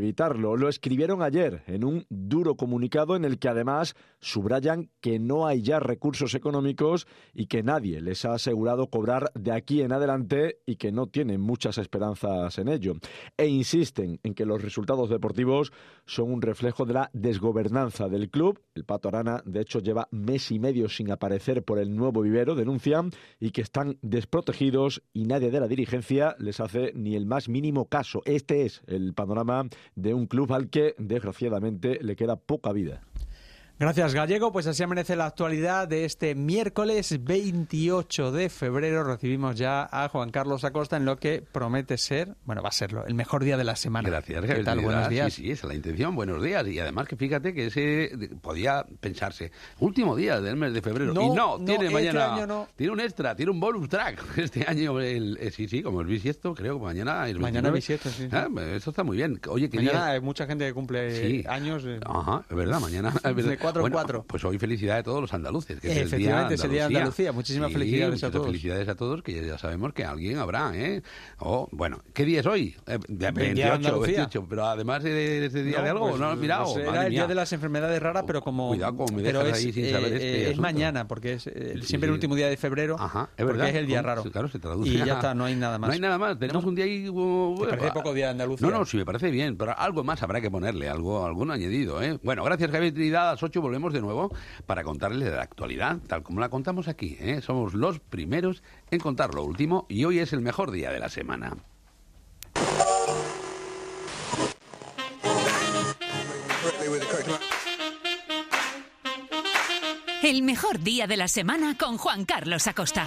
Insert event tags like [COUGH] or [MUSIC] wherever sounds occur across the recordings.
evitarlo. Lo escribieron ayer en un duro comunicado en el que además subrayan que no hay ya recursos económicos y que nadie les ha asegurado cobrar de aquí en adelante y que no tienen muchas esperanzas en ello. E insisten en que los resultados deportivos son un reflejo de la desgobernanza del club. El Pato Arana, de hecho, lleva mes y medio sin aparecer por el nuevo vivero, denuncian, y que están desprotegidos y nadie de la dirigencia les hace ni el más mínimo caso. Este es el panorama de un club al que, desgraciadamente, le queda poca vida. Gracias, Gallego. Pues así amanece la actualidad de este miércoles 28 de febrero. Recibimos ya a Juan Carlos Acosta en lo que promete ser, bueno, va a serlo, el mejor día de la semana. Gracias, ¿Qué tal? Buenos días. Sí, sí, esa es la intención. Buenos días. Y además que fíjate que ese podía pensarse, último día del mes de febrero. No, y no, no, tiene este mañana. año no. Tiene un extra, tiene un bonus track. [LAUGHS] Este año, el, eh, sí, sí, como el bisiesto, creo que mañana es Mañana 29. bisiesto, sí, sí. Ah, eso está muy bien. Oye, ¿qué Mañana día? hay mucha gente que cumple Sí. años. eh, Ajá, es verdad, mañana. [LAUGHS] es verdad. De cuatro en Bueno, cuatro. Pues hoy felicidad a todos los andaluces. Que es el Efectivamente, es el día de Andalucía. Muchísimas Sí, felicidades a todos. felicidades a todos, que ya, sabemos que alguien habrá, ¿eh? O, bueno, ¿qué día es hoy? Eh, de- El día de 28, Andalucía. 28, pero además de ese día no, de algo, pues, ¿no lo has mirado? era el día de las enfermedades raras, pero como. Cuidado, como me pero es, ahí sin saber eh, este es mañana, porque es eh, Sí, siempre el sí. último día de febrero. Ajá, es porque verdad. es el día raro. Claro, se traduce. Y ya [LAUGHS] está, no hay nada más. No hay nada más. Tenemos un día ahí. uh, ¿Te parece uh, poco día de Andalucía? No, no, sí me parece bien, pero algo más habrá que ponerle, algo, algún añadido, ¿eh? Bueno, gracias Javier Trinidad, a las 8 volvemos de nuevo para contarles de la actualidad, tal como la contamos aquí, ¿eh? Somos los primeros en contar lo último y hoy es el mejor día de la semana. El mejor día de la semana con Juan Carlos Acosta.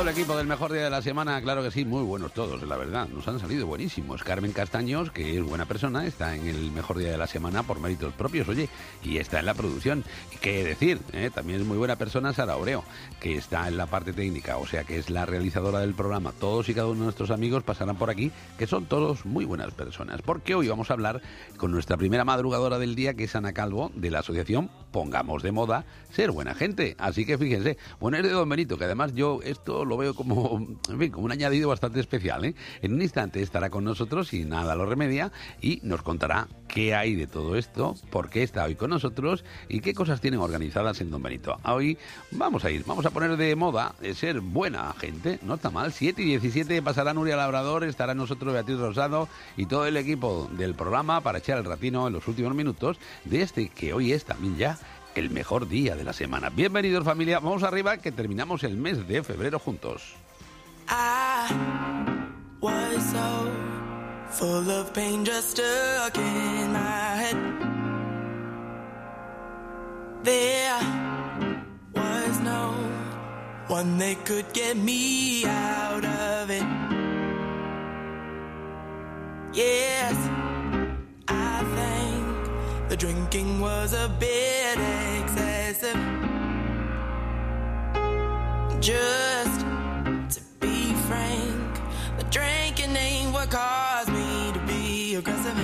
El equipo del mejor día de la semana, claro que sí, muy buenos todos, la verdad. Nos han salido buenísimos. Carmen Castaños, que es buena persona, está en el mejor día de la semana por méritos propios, oye, y está en la producción. Qué decir, ¿eh? también es muy buena persona Sara Oreo, que está en la parte técnica, o sea que es la realizadora del programa. Todos y cada uno de nuestros amigos pasarán por aquí, que son todos muy buenas personas. Porque hoy vamos a hablar con nuestra primera madrugadora del día, que es Ana Calvo, de la asociación Pongamos de Moda Ser Buena Gente. Así que fíjense, bueno, es de Don Benito, que además yo esto lo veo como, en como un añadido bastante especial. ¿eh? En un instante estará con nosotros y nada lo remedia y nos contará qué hay de todo esto, por qué está hoy con nosotros y qué cosas tienen organizadas en Don Benito. Hoy vamos a ir, vamos a poner de moda de ser buena gente, no está mal. 7 y 17 pasará Nuria Labrador, estará nosotros Beatriz Rosado y todo el equipo del programa para echar el ratino en los últimos minutos de este que hoy es también ya el mejor día de la semana. Bienvenidos familia, vamos arriba que terminamos el mes de febrero juntos. One that could get me out of it. Yes, drinking was a bit excessive. Just to be frank, the drinking ain't what caused me to be aggressive.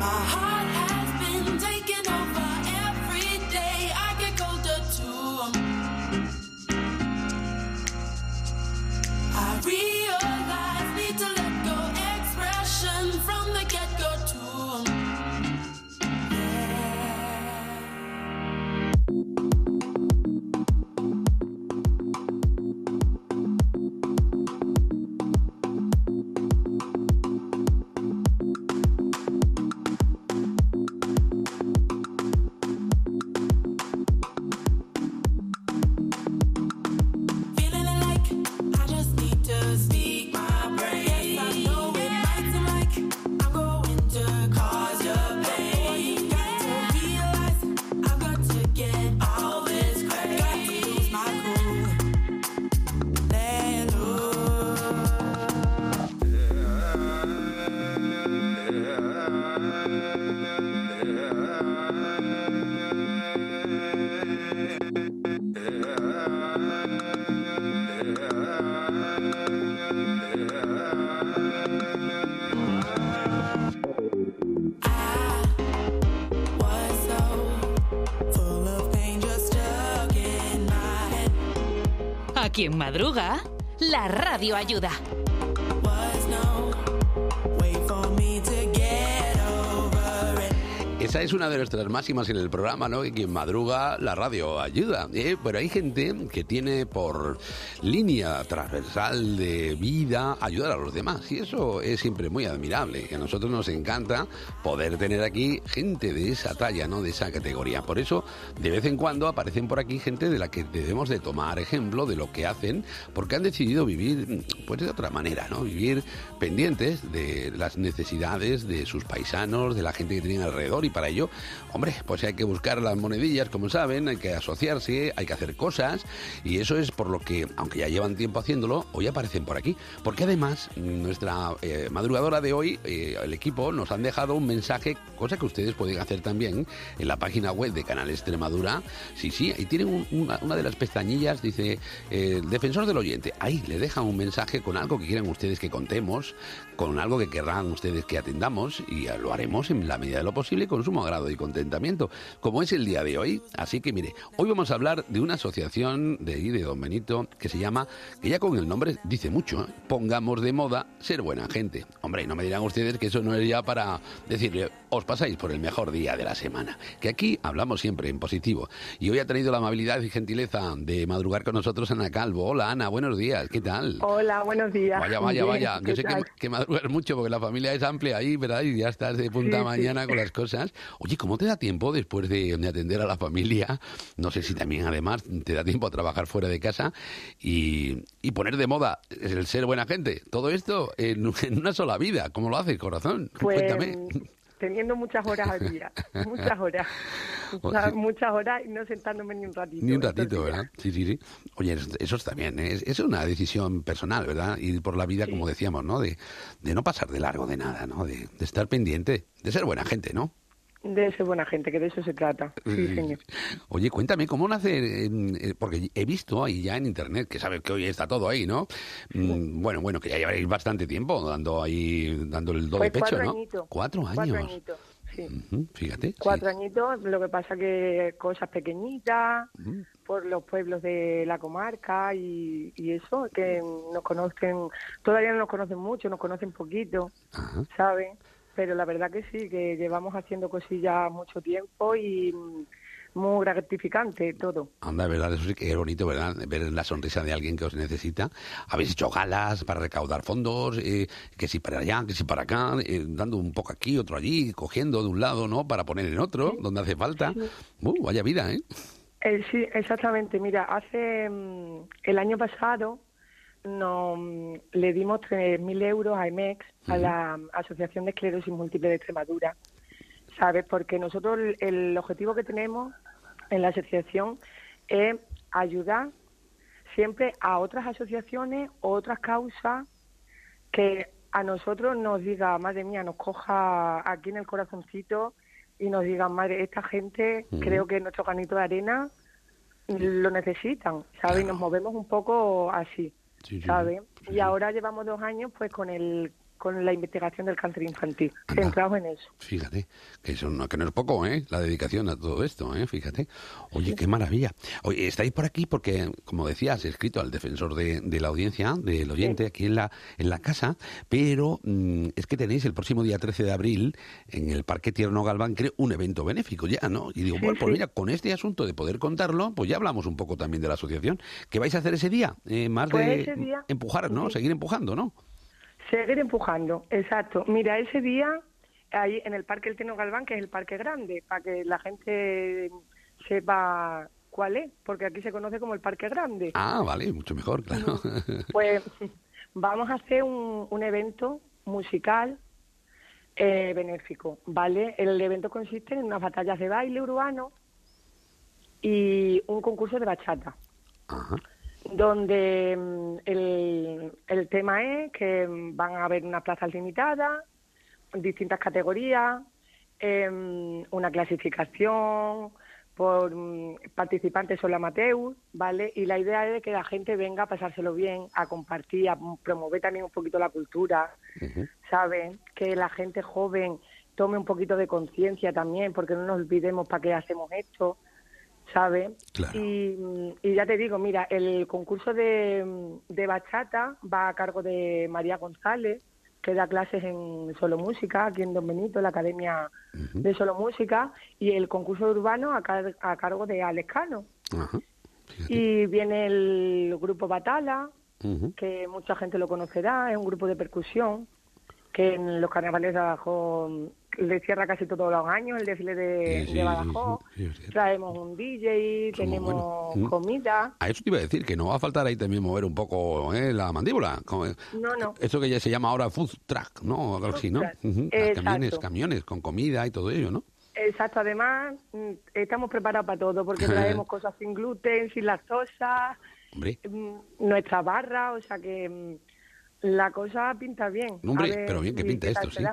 My heart madruga, la radio ayuda. Es una de nuestras máximas en el programa, ¿no? Que quien madruga, la radio ayuda. ¿eh? Pero hay gente que tiene por línea transversal de vida ayudar a los demás. Y eso es siempre muy admirable. A nosotros nos encanta poder tener aquí gente de esa talla, ¿no? De esa categoría. Por eso, de vez en cuando aparecen por aquí gente de la que debemos de tomar ejemplo de lo que hacen, porque han decidido vivir, pues de otra manera, ¿no? Vivir pendientes de las necesidades de sus paisanos, de la gente que tienen alrededor. Y para ello, hombre, pues hay que buscar las monedillas, como saben, hay que asociarse, hay que hacer cosas. Y eso es por lo que, aunque ya llevan tiempo haciéndolo, hoy aparecen por aquí. Porque además, nuestra eh, madrugadora de hoy, eh, el equipo, nos han dejado un mensaje, cosa que ustedes pueden hacer también en la página web de Canal Extremadura. Sí, sí, ahí tienen un- una, de las pestañillas, dice, eh, defensor del oyente. Ahí le dejan un mensaje con algo que quieran ustedes que contemos, con algo que querrán ustedes que atendamos y lo haremos en la medida de lo posible con sumo agrado y contentamiento, como es el día de hoy. Así que mire, hoy vamos a hablar de una asociación de ahí, de Don Benito, que se llama, que ya con el nombre dice mucho, ¿eh? pongamos de moda ser buena gente. Hombre, no me dirán ustedes que eso no es ya para decirle, os pasáis por el mejor día de la semana. Que aquí hablamos siempre en positivo. Y hoy ha tenido la amabilidad y gentileza de madrugar con nosotros Ana Calvo. Hola Ana, buenos días, ¿qué tal? Hola, buenos días. Vaya, vaya, bien, vaya. ¿qué Yo sé que, que madrugas mucho porque la familia es amplia ahí, ¿verdad? Y ya estás de punta Sí, sí. mañana con las cosas. Oye, ¿cómo te da tiempo después de, de atender a la familia? No sé si también además te da tiempo a trabajar fuera de casa y, y poner de moda el ser buena gente. Todo esto en, en una sola vida. ¿Cómo lo haces, corazón? Pues Cuéntame. teniendo muchas horas al día, [LAUGHS] muchas horas, muchas, [LAUGHS] sí. muchas horas y no sentándome ni un ratito. Ni un estos ratito. ¿verdad? Sí, sí, sí. Oye, eso- eso está bien. ¿eh? Es, es una decisión personal, ¿verdad? Ir por la vida, como decíamos, ¿no? De, de no pasar de largo de nada, ¿no? De, de estar pendiente, de ser buena gente, ¿no? De ser buena gente, que de eso se trata. Sí, señor. Oye, cuéntame, ¿cómo nace? en- eh, porque he visto ahí ya en internet, que sabes que hoy está todo ahí, ¿no? Mm, Bueno, bueno, que ya llevaréis bastante tiempo dando ahí, dando el do de Pues pecho, cuatro ¿no? añitos. Cuatro años. Cuatro añitos, sí. Fíjate. Cuatro sí. añitos, lo que pasa que cosas pequeñitas por los pueblos de la comarca y, y eso, que nos conocen, todavía no nos conocen mucho, nos conocen poquito, Ajá. ¿saben? Pero la verdad que sí, que llevamos haciendo cosillas mucho tiempo y mm, muy gratificante todo. Anda, verdad, eso sí que es bonito, ¿verdad? Ver la sonrisa de alguien que os necesita. Habéis hecho galas para recaudar fondos, eh, que si para allá, que si para acá, eh, dando un poco aquí, otro allí, cogiendo de un lado, ¿no? Para poner en otro, donde hace falta. Uh, vaya vida, ¿eh? Eh, sí, exactamente. Mira, hace mm, el año pasado mm, le dimos 3.000 euros a EMEX, a la Asociación de Esclerosis Múltiple de Extremadura, ¿sabes? Porque nosotros el, el objetivo que tenemos en la asociación es ayudar siempre a otras asociaciones o otras causas que a nosotros nos diga, madre mía, nos coja aquí en el corazoncito y nos diga, madre, esta gente creo que nuestro granito de arena lo necesitan, ¿sabes? Y nos movemos un poco así, Sí. Y ahora llevamos dos años pues con el con la investigación del cáncer infantil, Anda. centrados en eso. Fíjate, que, eso no, que no es poco, ¿eh? La dedicación a todo esto, ¿eh? Fíjate. Oye, qué maravilla. Oye, estáis por aquí porque, como decías, he escrito al defensor de, de la audiencia, del oyente, aquí en la, en la casa, pero mm, es que tenéis el próximo día 13 de abril, en el Parque Tierno Galván, creo, un evento benéfico ya, ¿no? Y digo, Sí, bueno, pues mira, con este asunto de poder contarlo, pues ya hablamos un poco también de la asociación. ¿Qué vais a hacer ese día? Eh, más Pues de día- empujar, ¿no? Seguir empujando, ¿no? Seguir empujando, exacto. Mira, ese día, ahí en el Parque El Teno Galván, que es el parque grande, para que la gente sepa cuál es, porque aquí se conoce como el Parque Grande. Ah, vale, mucho mejor, claro. Pues vamos a hacer un, un evento musical eh, benéfico, ¿vale? El evento consiste en unas batallas de baile urbano y un concurso de bachata Ajá. Donde mm, el, el tema es que mm, van a haber unas plazas limitadas, distintas categorías, em, una clasificación por mm, participantes solo amateur, ¿vale? Y la idea es de que la gente venga a pasárselo bien, a compartir, a promover también un poquito la cultura, Ujú. ¿sabes? Que la gente joven tome un poquito de conciencia también, porque no nos olvidemos para qué hacemos esto, ¿sabes? Claro. Y, y ya te digo, mira, el concurso de, de bachata va a cargo de María González, que da clases en Solo Música, aquí en Don Benito, la Academia de Solo Música, y el concurso urbano a, car- a cargo de Alex Cano. Y viene el grupo Batala, que mucha gente lo conocerá, es un grupo de percusión que en los carnavales de Badajoz le cierra casi todos los años el desfile de, Sí, de Badajoz. sí. Traemos un DJ, tenemos. Mm. comida. A eso te iba a decir, que no va a faltar ahí también mover un poco ¿eh? la mandíbula. No, no. Eso que ya se llama ahora food truck, ¿no? Algo así, ¿no? Camiones, camiones con comida y todo ello, ¿no? Exacto, además mm, estamos preparados para todo porque [LAUGHS] traemos cosas sin gluten, sin lactosa, Hombre, mm, nuestra barra, o sea que la cosa pinta bien. Hombre, ver pero bien que pinta esto, sí.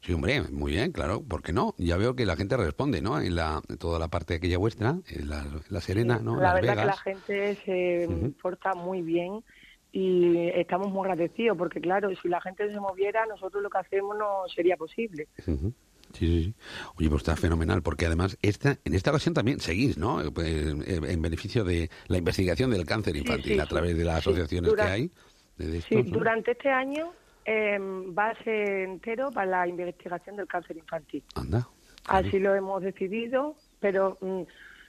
Sí, hombre, muy bien, claro, ¿por qué no? Ya veo que la gente responde, ¿no? En la, toda la parte aquella vuestra, en la, la Serena, ¿no? La Las verdad que la Vegas. gente se porta muy bien y estamos muy agradecidos porque claro, si la gente se moviera, nosotros lo que hacemos no sería posible. Ujú. Sí, sí, sí. Oye, pues está fenomenal, porque además esta, en esta ocasión también seguís, ¿no? Eh, pues, eh, en beneficio de la investigación del cáncer infantil sí, a través de las sí. asociaciones Dura- que hay. De Sí, durante este año eh, va a ser entero para la investigación del cáncer infantil. Anda. Así lo hemos decidido, pero mm,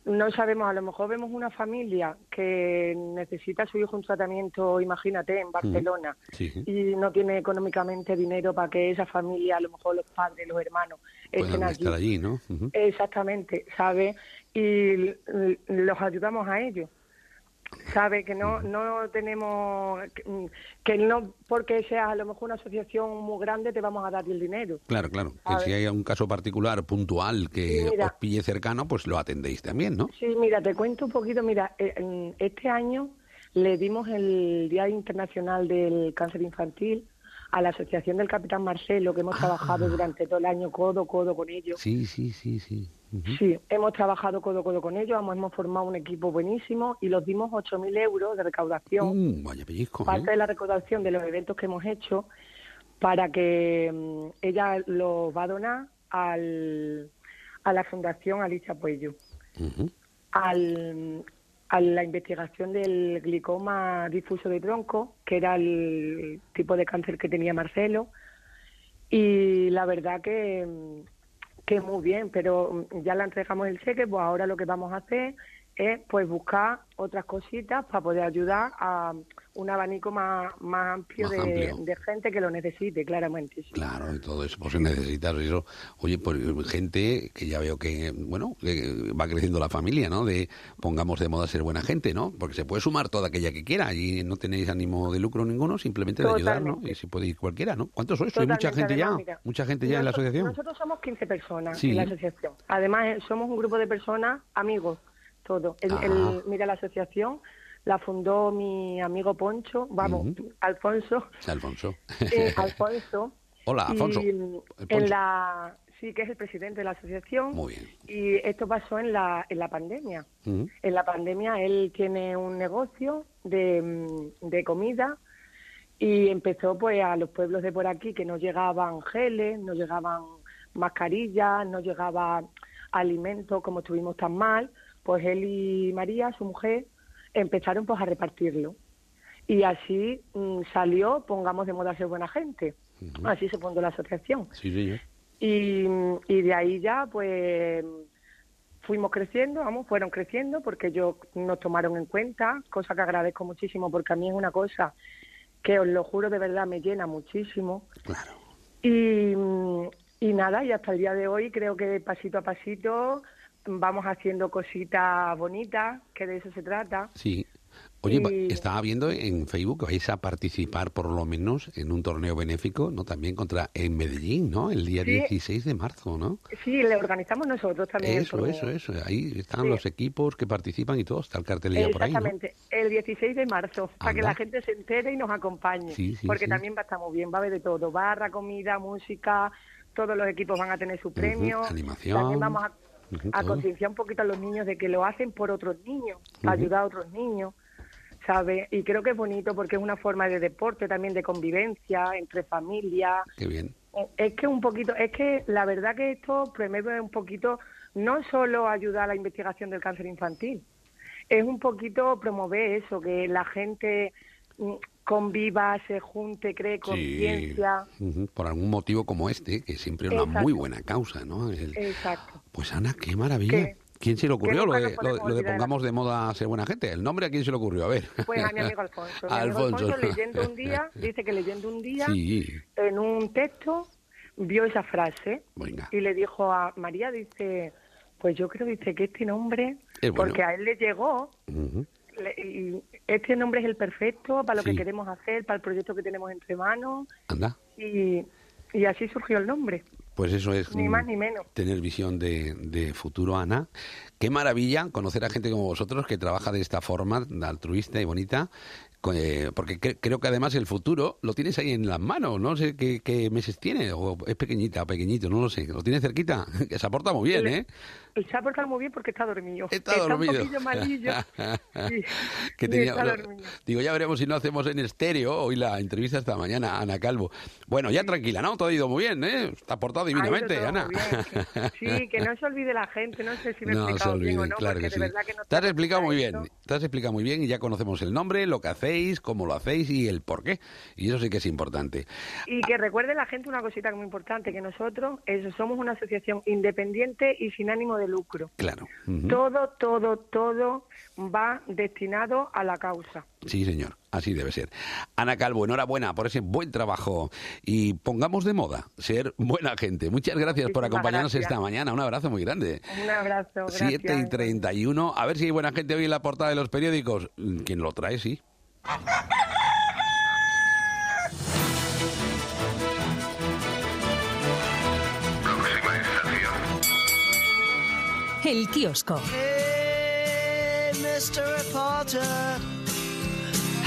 no sabemos, a lo mejor vemos una familia que necesita a su hijo un tratamiento, imagínate, en Barcelona, Sí. y no tiene económicamente dinero para que esa familia, a lo mejor los padres, los hermanos, estén allí. estar allí, ¿no? Ujú. Exactamente, ¿sabe? Y los ayudamos a ellos. ¿Sabe? Que no, no tenemos. Que, mm, no porque seas a lo mejor una asociación muy grande te vamos a dar el dinero. Claro, claro. Que si hay un caso particular, puntual, que Mira. os pille cercano, pues lo atendéis también, ¿no? Sí, mira, te cuento un poquito. Mira, eh, en este año le dimos el Día Internacional del Cáncer Infantil a la Asociación del Capitán Marcelo, que hemos trabajado durante todo el año codo codo con ellos. Sí, sí, sí, sí. Sí, hemos trabajado codo a codo con ellos, hemos, hemos formado un equipo buenísimo y los dimos 8.000 euros de recaudación, Mm, vaya pellizco, parte ¿eh? de la recaudación de los eventos que hemos hecho, para que mm, ella los va a donar al, a la Fundación Alicia Puello, al, a la investigación del glicoma difuso de tronco, que era el tipo de cáncer que tenía Marcelo. Y la verdad que, que muy bien, pero ya le entregamos el cheque, pues ahora lo que vamos a hacer es pues buscar otras cositas para poder ayudar a un abanico más, más amplio, Más de, amplio. de gente que lo necesite, claramente. sí. Claro, y todo eso, pues se necesita eso. Oye, pues gente que ya veo que, bueno, que va creciendo la familia, ¿no? De pongamos de moda ser buena gente, ¿no? Porque se puede sumar toda aquella que quiera y no tenéis ánimo de lucro ninguno, simplemente de ayudar, ¿no? Y si puede ir cualquiera, ¿no? ¿Cuántos sois? ¿Sois mucha gente ya? mira, ¿Mucha gente ya en la asociación? Nosotros somos 15 personas Sí. en la asociación. Además, somos un grupo de personas, amigos, todo. El- Ah. el- mira, la asociación la fundó mi amigo Poncho, vamos. Alfonso. Alfonso. [LAUGHS] eh, Alfonso. Hola, Alfonso. Y, en la, sí, que es el presidente de la asociación. Muy bien. Y esto pasó en la, en la pandemia. En la pandemia él tiene un negocio de, mm, de comida y empezó pues a los pueblos de por aquí que no llegaban geles, no llegaban mascarillas, no llegaba alimentos como estuvimos tan mal, pues él y María, su mujer, empezaron pues a repartirlo. Y así mm, salió, pongamos de moda ser buena gente. Así se fundó la asociación. Sí, sí. Y, y de ahí ya, pues, fuimos creciendo, vamos, fueron creciendo porque ellos nos tomaron en cuenta, cosa que agradezco muchísimo porque a mí es una cosa que os lo juro de verdad me llena muchísimo. Claro. Y, y nada, y hasta el día de hoy creo que pasito a pasito vamos haciendo cositas bonitas, que de eso se trata. Sí. Oye, Y- estaba viendo en Facebook que vais a participar por lo menos en un torneo benéfico, ¿no? También contra en Medellín, ¿no? El día Sí. 16 de marzo, ¿no? Sí, le organizamos nosotros también. Eso, eso, eso. Ahí están Sí. los equipos que participan y todo. Está el cartelilla por ahí, ¿no? Exactamente, el 16 de marzo, para que la gente se entere y nos acompañe. Sí, sí, porque también va a estar muy bien, va a haber de todo, barra, comida, música, todos los equipos van a tener su premio. animación. También vamos a, a concienciar un poquito a los niños de que lo hacen por otros niños, para ayudar a otros niños. ¿sabe? Y creo que es bonito porque es una forma de deporte también, de convivencia entre familias. Qué bien. Eh, Es que un poquito, es que la verdad que esto promueve un poquito no solo ayudar a la investigación del cáncer infantil, es un poquito promover eso, que la gente mm, conviva, se junte, cree conciencia. Sí, por algún motivo como este, que siempre es una Exacto. muy buena causa, ¿no? El- Exacto. Pues Ana, qué maravilla. ¿Qué? ¿Quién se le ocurrió lo de, lo, lo de pongamos de moda ser buena gente? ¿El nombre a quién se le ocurrió? A ver. Pues a mi amigo [LAUGHS] Alfonso. Mi A amigo Alfonso. Alfonso, leyendo un día, [LAUGHS] dice que leyendo un día, Sí, en un texto, vio esa frase venga. y le dijo a María, dice, pues yo creo, dice, que este nombre, Es bueno. porque a él le llegó, Ujú. le- y este nombre es el perfecto para lo Sí. que queremos hacer, para el proyecto que tenemos entre manos, Anda. y, y así surgió el nombre, Pues eso es ni más ni menos. tener visión de, de futuro, Ana. Qué maravilla conocer a gente como vosotros que trabaja de esta forma, altruista y bonita, eh, porque cre- creo que además el futuro lo tienes ahí en las manos. No sé qué, qué meses tiene, o es pequeñita pequeñito, no lo sé. Lo tienes cerquita, [LAUGHS] que se aporta muy bien, ¿eh? Se ha portado muy bien porque está dormido. Está dormido. un poquillo malillo. [LAUGHS] sí, que tenía- está dormido. digo, ya veremos si no hacemos en estéreo hoy la entrevista esta mañana a Ana Calvo. Bueno, ya tranquila, ¿no? Todo ha ido muy bien, ¿eh? Está portado Ha divinamente, todo Ana. sí, que no se olvide la gente, no sé si me he No se explicado bien o no, claro que de sí. verdad que no Te has explicado muy bien, te has explicado muy bien y ya conocemos el nombre, lo que hacéis, cómo lo hacéis y el por qué. Y eso sí que es importante. Y que recuerde la gente una cosita muy importante, que nosotros eso, somos una asociación independiente y sin ánimo de lucro. Claro. Todo, todo, todo va destinado a la causa. Sí, señor, así debe ser. Ana Calvo, enhorabuena por ese buen trabajo y pongamos de moda ser buena gente. Muchas gracias por acompañarnos gracias. esta mañana. Un abrazo muy grande. Un abrazo, gracias. 7 y 31. A ver si hay buena gente hoy en la portada de los periódicos. Mm, Quien lo trae, sí. El kiosco. Hey, Mr. Reporter?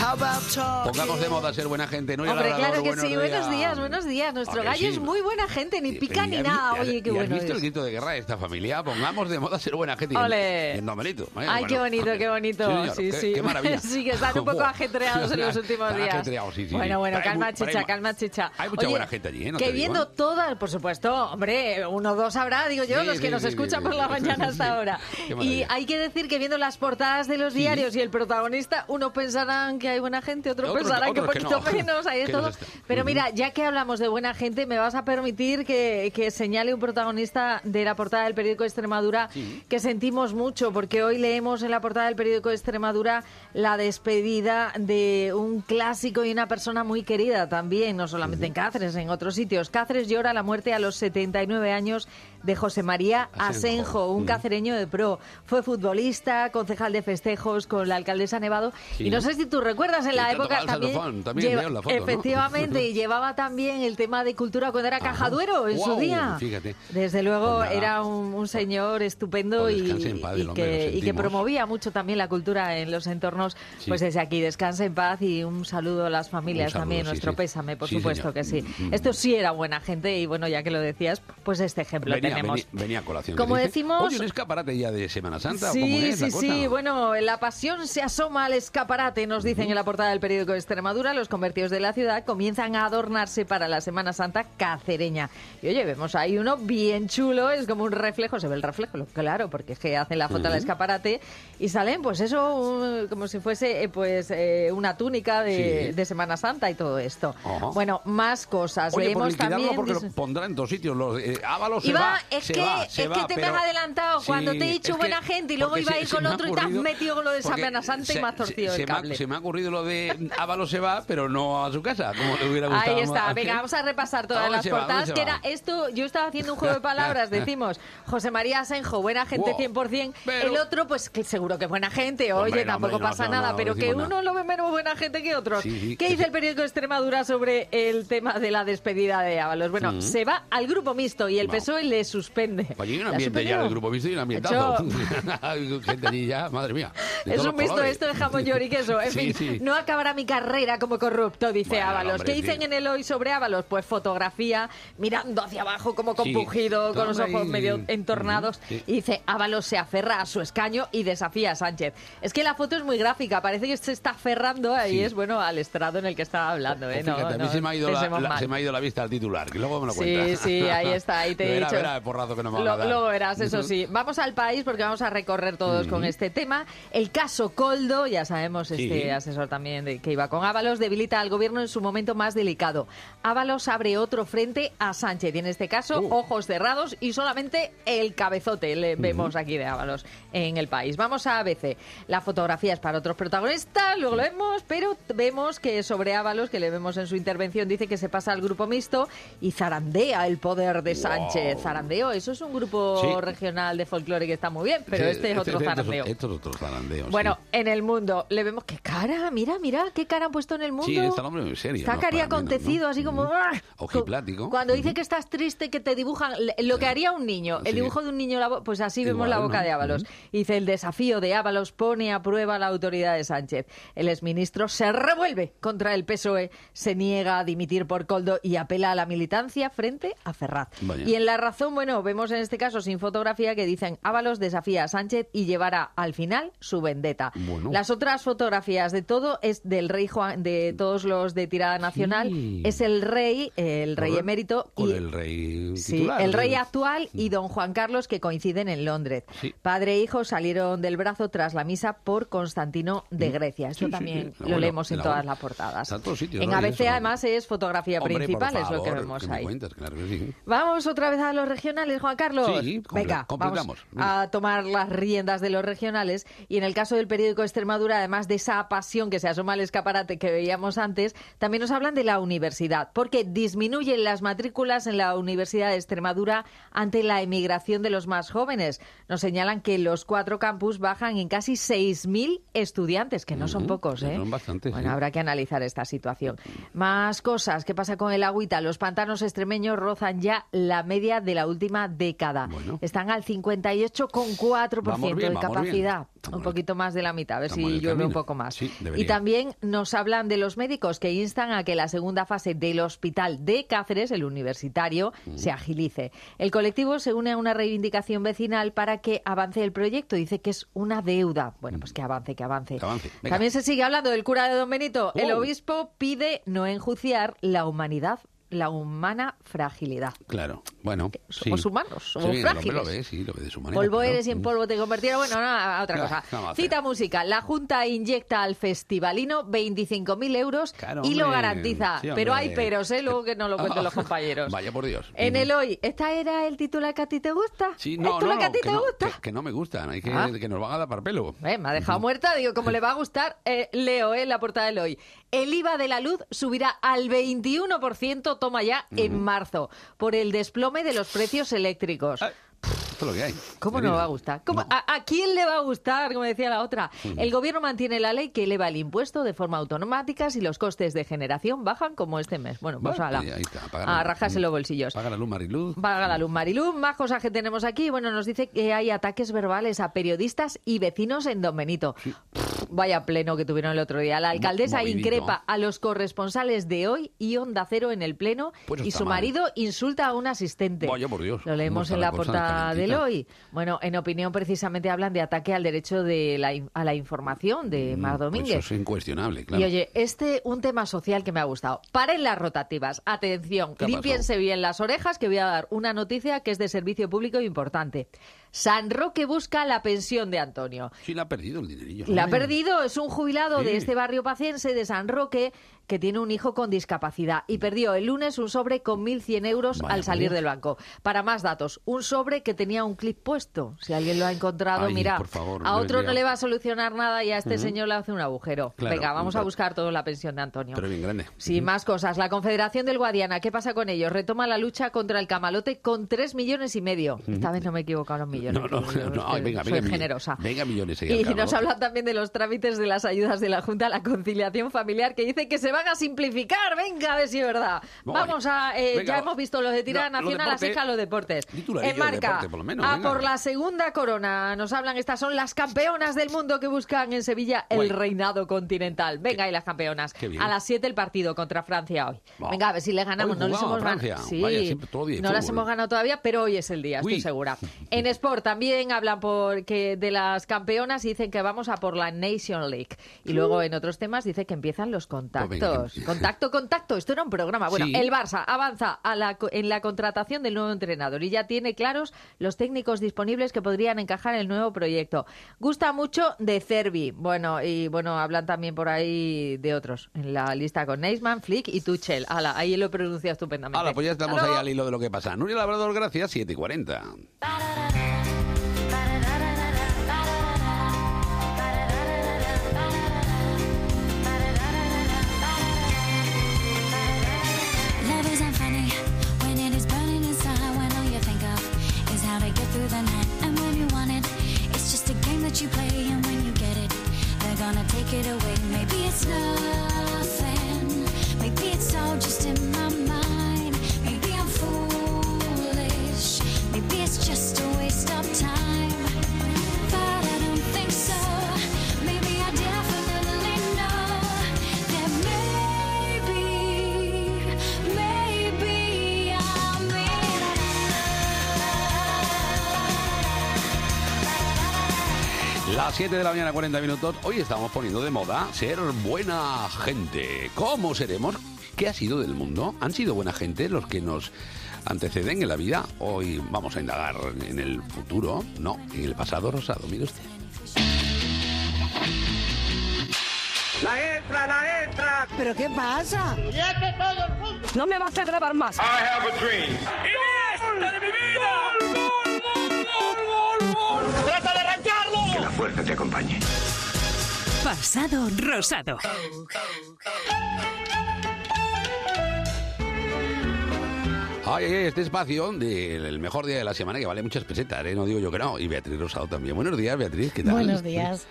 Pongamos de moda ser buena gente. ¿no? Y Hombre, claro que buenos sí. Buenos días, buenos días. Nuestro ¿A que gallo sí? es muy buena gente, ni Sí, pica pero ni nada. Oye, qué bueno ¿Has visto el es. grito de guerra de esta familia? Pongamos de moda ser buena gente. Ole. en Domelito. Vaya, Ay, qué bueno, bonito, qué bonito. señor, Sí, qué- sí. Qué maravilla. [LAUGHS] Sí, que están un [LAUGHS] poco ajetreados en los últimos días. ajetreados, sí, sí, bueno, sí. bueno, Pero calma, hay chicha, calma, chicha. Hay mucha Oye, buena gente allí, ¿eh? No que viendo ¿eh? todas, por supuesto, hombre, uno o dos habrá, digo yo, Sí, los que sí, nos sí, escuchan sí, por sí, la sí, mañana sí, hasta [LAUGHS] sí. ahora. Qué Y hay que decir que viendo las portadas de los diarios y el protagonista, uno pensarán que hay buena gente, otro pensarán que poquito no. [LAUGHS] menos, hay de todo. Pero mira, ya que hablamos de buena gente, me vas a permitir que, que señale un protagonista de la portada del periódico Extremadura que sentimos mucho, porque hoy leemos en la portada del periódico Extremadura la despedida de un clásico y una persona muy querida también, no solamente en Cáceres, en otros sitios. Cáceres llora la muerte a los 79 años de José María Asenjo. Un Mm. cacereño de pro. Fue futbolista, concejal de festejos con la alcaldesa Nevado. Sí. Y no sé si tú recuerdas en la época también. lleva- la foto, ¿no? efectivamente, y [LAUGHS] llevaba también el tema de cultura cuando era Ajá. cajaduero en su día. fíjate. Desde luego Pues nada. era un, un señor estupendo Pues y, paz, que, y que sentimos. promovía mucho también la cultura en los entornos. Sí. Pues desde aquí, descanse en paz y un saludo a las familias saludo, también, sí, nuestro pésame, por supuesto señor. que sí. Mm, mm. Esto sí era buena gente y bueno, ya que lo decías, pues este ejemplo Venía, tenemos. venía, venía a colación. Como decimos- Oye, un escaparate ya de Semana Santa. ¿o ¿Cómo Sí, la sí, cosa? sí. Bueno, la pasión se asoma al escaparate, nos dicen en la portada del periódico de Extremadura. Los convertidos de la ciudad comienzan a adornarse para la Semana Santa cacereña. Y oye, vemos ahí uno bien chulo, es como un reflejo, se ve el reflejo, claro, porque es que hacen la foto al escaparate y salen, pues eso, un- como si fuese eh, pues eh, una túnica de, Sí. de Semana Santa y todo esto. Bueno, más cosas. Oye, por Vemos liquidarlo también. porque lo pondrá en dos sitios. Los, eh, Ábalos Iba, es se que, va, es se que va, te me has adelantado Sí, cuando te he dicho es que- buena gente y luego iba a ir con otro y te has ocurrido- metido con lo de Semana Santa y me has se- torcido se el me ha- cable. Se me ha ocurrido lo de Ábalos se va, pero no a su casa, como le hubiera gustado. Ahí está, hacer. venga, vamos a repasar ¿A todas las va? ¿A portadas, dónde que era va? esto, yo estaba haciendo un juego de [LAUGHS] palabras, decimos José María Asenjo, buena gente Wow. 100%, Pero- el otro pues que seguro que es buena gente, oye, Hombre, tampoco hombre, pasa no, nada, no, pero que uno nada. lo ve menos buena gente que. Sí, sí, ¿Qué dice el periódico Extremadura sobre el tema de la despedida de Ábalos? Bueno, se va al grupo mixto y el. PSOE le suspende. Oye, hay un ¿Le ha ambiente ya del grupo visto y un ambientazo. Hecho- [LAUGHS] Gente allí ya, madre mía. Es un visto colores. esto de jamón y queso. En Sí, fin, sí. no acabará mi carrera como corrupto, dice Bueno, Ábalos. hombre, ¿Qué dicen sí. en el hoy sobre Ábalos? Pues fotografía, mirando hacia abajo como compungido, Sí. con los ojos medio entornados. Ujú, sí. Y dice, Ábalos se aferra a su escaño y desafía a Sánchez. Es que la foto es muy gráfica, parece que se está aferrando ahí, Sí. es bueno, al estrado en el que estaba hablando. ¿eh? Fíjate, No, a mí no se, me ha ido la, pensemos la- mal. se me ha ido la vista al titular, que luego me lo Sí, cuentas. sí, ahí está, ahí [LAUGHS] te he Verá, dicho. verá, porrazo que nos van a dar. lo verás, eso sí. Vamos al país porque vamos a recorrer todos con este tema. El caso Coldo, ya sabemos, este asesor también de, que iba con Ábalos, debilita al gobierno en su momento más delicado. Ábalos abre otro frente a Sánchez y en este caso, Uh. ojos cerrados y solamente el cabezote le vemos aquí de Ábalos en el país. Vamos a ABC. La fotografía es para otros protagonistas, luego lo vemos, pero vemos que sobre Ábalos, que le vemos en su intervención, dice que se pasa al grupo mixto y zarandea el poder de Sánchez. Zarandeo, eso es un grupo Sí. regional de folclore que está muy bien, pero este es otro zarandeo. Esto es otro zarandeo. Bueno, sí. en el mundo le vemos qué cara, mira, mira, qué cara han puesto en el mundo. Sí, está el hombre muy serio. Está cari acontecido, ¿no? así como... ¡ah! Ojiplático. Cuando dice que estás triste, que te dibujan lo que haría un niño, el dibujo de un niño, pues así vemos la boca de Ábalos. Dice, el desafío de Ábalos pone a prueba la autoridad de Sánchez. El exministro se revuelve contra el PSOE, se niega a dimitir por Coldo y apela a la militancia frente a Ferraz. Y en La Razón, bueno, vemos en este caso sin fotografía que dicen Ábalos desafía a Sánchez y llevará al final su vendetta. Bueno. Las otras fotografías de todo es del rey Juan, de todos los de tirada nacional, Sí. es el rey, el rey emérito Con y el rey Sí, titular, el rey actual y don Juan Carlos que coinciden en Londres. Sí. Padre e hijo salieron del brazo tras la misa por Constantino de Grecia. Esto también sí. lo Bueno, leemos en la- todas las portadas. en todos sitios, en ¿no? ABC eso- además es fotografía Hombre, principal, es lo que vemos ahí. cuentas, claro que sí. Vamos otra vez a los regionales, Juan Carlos. Sí, Venga, completamos. vamos a tomar las riendas de los regionales. Y en el caso del periódico Extremadura, además de esa pasión que se asoma al escaparate que veíamos antes, también nos hablan de la universidad, porque disminuyen las matrículas en la Universidad de Extremadura ante la emigración de los más jóvenes. Nos señalan que los cuatro campus bajan en casi 6.000 estudiantes, que no son pocos, ¿eh? son bastantes, Bueno, sí. habrá que analizar esta situación. Más cosas. ¿Qué pasa con el agüita? Los pantanos extremeños rozan ya la media de la última década. Bueno. Están al 58,4% Vamos bien, de capacidad. Un poquito más de la mitad, a ver estamos si llueve un poco más. Sí, y también nos hablan de los médicos que instan a que la segunda fase del hospital de Cáceres, el universitario, Mm. se agilice. El colectivo se une a una reivindicación vecinal para que avance el proyecto. Dice que es una deuda. Bueno, pues que avance, que avance. Que avance. También se sigue hablando del cura de Don Benito. El Oh. obispo pide no enjuiciar la humanidad, la humana fragilidad. Claro, bueno. Somos sí. humanos, somos Sí, el frágiles. lo sí, lo de su manera. Polvo claro. eres y en polvo te convertirás. Bueno, no, otra cosa. Cita música. La Junta inyecta al festivalino 25.000 euros Claro, y lo garantiza. Pero hay peros, ¿eh? Luego que no lo cuenten los [LAUGHS] compañeros. Vaya por Dios. En el hoy, ¿esta era el titular que a ti te gusta? Sí, no, ¿Esto no, que a ti te no, gusta? que, que no me gustan, hay que, Ah. que nos van a dar para pelo. Eh, me ha dejado muerta, digo, como le va a gustar, eh, leo eh, la portada del hoy. El IVA de la luz subirá al 21%, toma ya, en marzo, por el desplome de los precios eléctricos. Ay, Esto es lo que hay. ¿Cómo no va a gustar? ¿Cómo- No. a, a quién le va a gustar? Como decía la otra. El gobierno mantiene la ley que eleva el impuesto de forma automática si los costes de generación bajan como este mes. Bueno, pues Bueno, ala, ahí está, a la- rajarse los bolsillos. Paga la luz, Mariluz. Paga la luz Mariluz. Más cosas que tenemos aquí. Bueno, nos dice que hay ataques verbales a periodistas y vecinos en Don Benito. Pff, Vaya pleno que tuvieron el otro día. La alcaldesa movidito. increpa a los corresponsales de hoy y Onda Cero en el pleno Pues y su mal. marido insulta a un asistente. Vaya por Dios, Lo ¿cómo leemos en la la portada del hoy. Bueno, en opinión precisamente hablan de ataque al derecho de la, a la información de Mar Mm, pues Domínguez. eso es incuestionable, claro. Y oye, este un tema social que me ha gustado. Paren las rotativas. Atención, ¿Qué ha límpiense pasado? bien las orejas que voy a dar una noticia que es de servicio público importante. San Roque busca la pensión de Antonio. Sí, la ha perdido el dinerillo. La ha perdido, es un jubilado Sí. de este barrio paciense de San Roque que tiene un hijo con discapacidad y perdió el lunes un sobre con 1.100 euros Vaya al salir Dios. del banco. Para más datos, un sobre que tenía un clip puesto. Si alguien lo ha encontrado, Ay, mira, por favor, a otro no le va a solucionar nada y a este señor le hace un agujero. Claro, Venga, vamos a buscar toda la pensión de Antonio. Pero bien grande. Sí, más cosas. La Confederación del Guadiana, ¿qué pasa con ellos? Retoma la lucha contra el camalote con 3 millones y medio. Esta vez no me he equivocado los millones. No, no, no, venga, soy venga, generosa. venga, millones Y nos hablan también de los trámites de las ayudas de la Junta a la conciliación familiar, que dice que se van a simplificar. Venga, a ver si es verdad. Voy. Vamos a... eh, Venga, ya hemos visto los de tirada nacional, así que a los deportes. En marca, deporte, por lo menos, a venga. por la segunda corona. Nos hablan, estas son las campeonas del mundo que buscan en Sevilla el reinado continental. Venga, y las campeonas. A las 7 el partido contra Francia hoy. Venga, a ver si le ganamos. Hoy no les hemos ganado. Sí, Vaya, siempre no las hemos ganado todavía, pero hoy es el día, estoy segura. En [LAUGHS] Sport también hablan por que de las campeonas y dicen que vamos a por la Nation League. Y luego en otros temas dice que empiezan los Pues contactos. Contacto, contacto. Esto era un programa. Bueno, Sí. el Barça avanza a la co- en la contratación del nuevo entrenador y ya tiene claros los técnicos disponibles que podrían encajar en el nuevo proyecto. Gusta mucho de Cervi. Bueno, y bueno, hablan también por ahí de otros. En la lista con Neisman, Flick y Tuchel. Ala, ahí lo he pronunciado estupendamente. Hala, pues ya estamos ahí al hilo de lo que pasa. Nuria Labrador, gracias, 7 y 40. Las 7 de la mañana, 40 minutos. Hoy estamos poniendo de moda ser buena gente. ¿Cómo seremos? ¿Qué ha sido del mundo? ¿Han sido buena gente los que nos anteceden en la vida? Hoy vamos a indagar en el futuro, no, en el pasado rosado. Mire usted. La entra, la entra. ¿Pero qué pasa? No me vas a grabar más. I have a dream. ¡Iniesta de mi vida! ¡Gol, gol, gol, gol, gol! ¡Trata fuerza te acompañe. Pasado rosado. Ay, ay, ay, este espacio del mejor día de la semana que vale muchas pesetas, ¿eh? no digo yo que no. Y Beatriz Rosado también. Buenos días, Beatriz, ¿qué tal? Buenos días.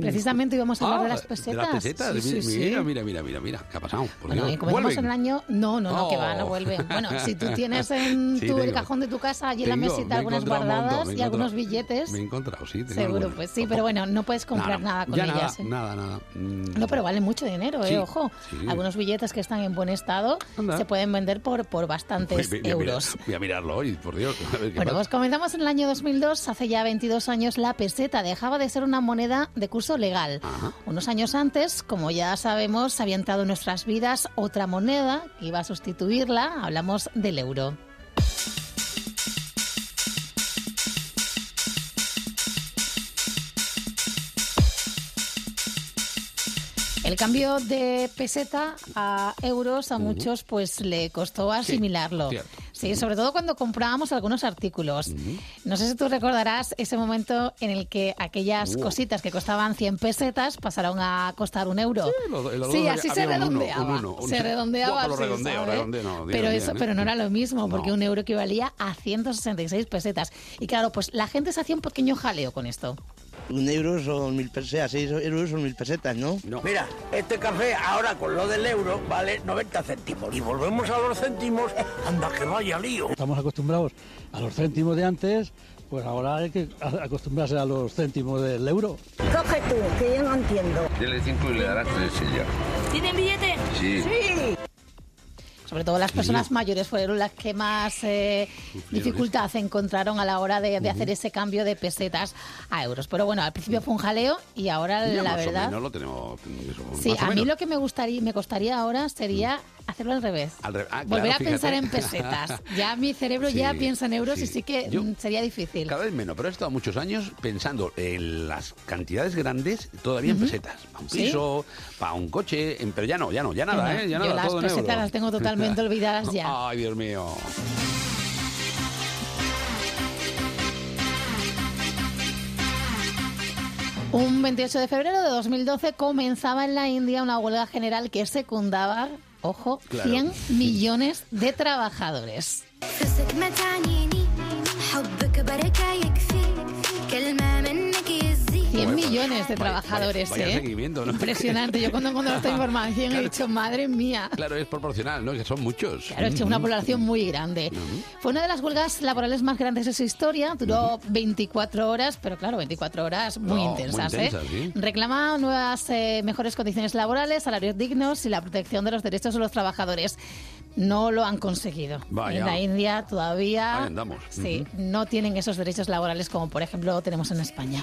Precisamente íbamos a hablar Ah, de las pesetas. De las pesetas, Sí, sí, mira, sí. mira, mira, mira, mira, ¿qué ha pasado? Bueno, y como en el año... No, no, no, que va, no Oh. vuelven. Bueno, si tú [LAUGHS] tienes en tu, el cajón de tu casa allí en la mesita algunas montón, guardadas y algunos billetes, Me he encontrado, sí. tengo seguro, algunos. pues sí, pero bueno, no puedes comprar no, nada con ellas. Nada, ¿eh? nada, nada. Mm. No, pero valen mucho dinero, ¿eh? Ojo. Algunos billetes que están en buen estado Anda. se pueden vender por, por bastantes Voy- voy a mirar- euros. voy a mirarlo hoy, por Dios. A ver qué Bueno, pasa. pues comenzamos en el año 2002, hace ya 22 años, la peseta dejaba de ser una moneda de curso legal. Unos años antes, como ya sabemos, había entrado en nuestras vidas otra moneda que iba a sustituirla, hablamos del euro. El cambio de peseta a euros a muchos pues le costó asimilarlo. Sí, sobre todo cuando comprábamos algunos artículos. No sé si tú recordarás ese momento en el que aquellas Uh. cositas que costaban 100 pesetas pasaron a costar un euro. lo- Sí, dos así había- se había un uno, redondeaba. un uno, un se [LAUGHS] redondeaba lo así, pero eso, ¿eh? pero no era lo mismo, porque No. un euro equivalía a 166 pesetas. Y claro, pues la gente se hacía un pequeño jaleo con esto. Un euro son mil pesetas, seis euros son mil pesetas, ¿no? Mira, este café ahora con lo del euro vale 90 céntimos. Y volvemos a los céntimos, anda que vaya lío. Estamos acostumbrados a los céntimos de antes, pues ahora hay que acostumbrarse a los céntimos del euro. Coge tú, que yo no entiendo. Dile cinco y le darás tres y ya. ¿Tienen billete? Sí. Sí. Sobre todo las personas mayores fueron las que más eh, dificultad encontraron a la hora de, de hacer ese cambio de pesetas a euros. Pero bueno, al principio fue un jaleo y ahora Ya la más o verdad... menos lo tenemos. Sí, más a mí lo que me gustaría, me costaría ahora sería hacerlo al revés. Al re- ah, Volver claro, a pensar en pesetas. Ya mi cerebro ya piensa en euros y sí. que Yo- mm, sería difícil. Cada vez menos, pero he estado muchos años pensando en las cantidades grandes todavía en pesetas. Para un Sí. piso, para un coche, en- pero ya no, ya no, ya nada, no. ¿eh? Ya Yo las todo en pesetas euros. las tengo totalmente [LAUGHS] olvidadas ya. Ay, Dios mío. Un 28 de febrero de 2012 comenzaba en la India una huelga general que secundaba, ojo, Claro. 100 millones de trabajadores. 100 millones de Vaya- trabajadores, vaya ¿eh? ¿no? Impresionante. Yo cuando encontré esta información he dicho, madre mía. Claro, es proporcional, ¿no? Que son muchos. Claro, es una población muy grande. Fue una de las huelgas laborales más grandes de su historia. Duró 24 horas, pero claro, 24 horas muy No, muy intensas. intensas, ¿eh? sí. Reclama nuevas, eh, mejores condiciones laborales, salarios dignos y la protección de los derechos de los trabajadores no lo han conseguido. En la India todavía Ahí. Sí, no tienen esos derechos laborales como por ejemplo tenemos en España.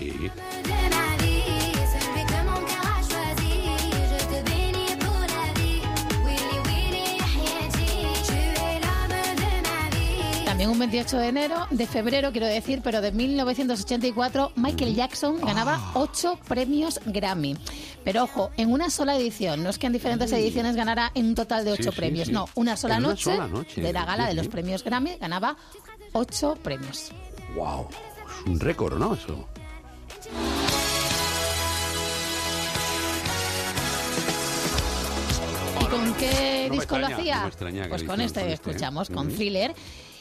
También un 28 de enero, de febrero quiero decir, pero de 1984, Michael Jackson ganaba 8 premios Grammy. Pero ojo, en una sola edición, no es que en diferentes ediciones ganara en un total de 8 Sí, sí, premios, sí. no, una sola, una noche sola noche, de la gala de los premios Grammy ganaba 8 premios. Wow, es un récord, ¿no? Eso. ¿Y con qué no disco lo hacía? no extraña pues con este con este, ¿eh? escuchamos, con. Thriller.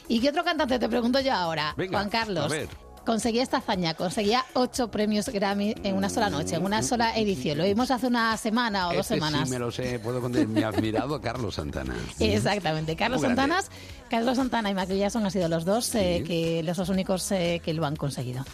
¿Y qué otro cantante te pregunto yo ahora? Venga, Juan Carlos. a ver. Conseguía esta hazaña, conseguía ocho premios Grammy en una sola noche, en una sola edición. Lo vimos hace una semana o dos Este semanas. sí me lo sé, puedo contar mi admirado Carlos Santana. [LAUGHS] Exactamente. Carlos. Santanas, Carlos Santana y Michael Jackson han sido los dos eh, que los dos únicos eh, que lo han conseguido.